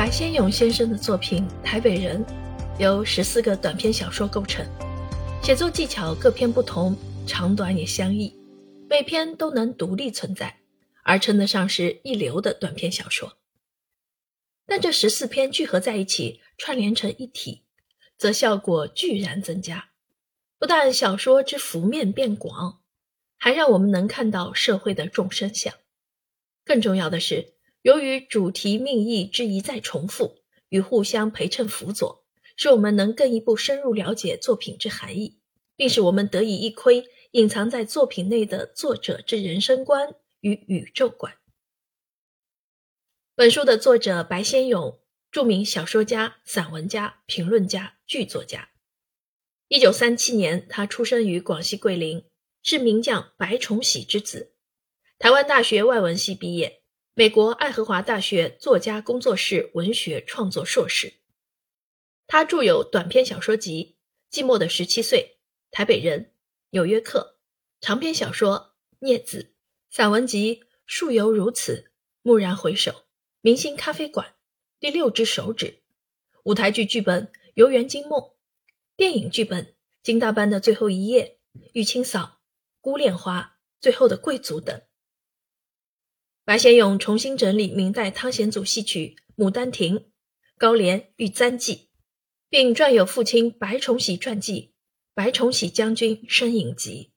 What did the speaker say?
白先勇先生的作品《台北人》由十四个短篇小说构成，写作技巧各篇不同，长短也相异，每篇都能独立存在，而称得上是一流的短篇小说。但这十四篇聚合在一起，串联成一体，则效果巨然增加。不但小说之幅面变广，还让我们能看到社会的众生相。更重要的是，由于主题命意之一再重复与互相陪衬辅佐，使我们能更一步深入了解作品之含义，并使我们得以一窥隐藏在作品内的作者之人生观与宇宙观。本书的作者白先勇，著名小说家、散文家、评论家、剧作家。一九三七年，他出生于广西桂林，是名将白崇禧之子。台湾大学外文系毕业，美国爱荷华大学作家工作室文学创作硕士。他著有短篇小说集《寂寞的十七岁》《台北人》《纽约客》，长篇小说《孽子》，散文集《树犹如此》《蓦然回首》。明星咖啡馆，第六只手指，舞台剧剧本《游园惊梦》，电影剧本《金大班的最后一夜》《玉清嫂》《孤恋花》《最后的贵族》等。白先勇重新整理明代汤显祖戏曲《牡丹亭》《高廉玉簪记》，并撰有父亲白崇禧传记《白崇禧将军身影集》。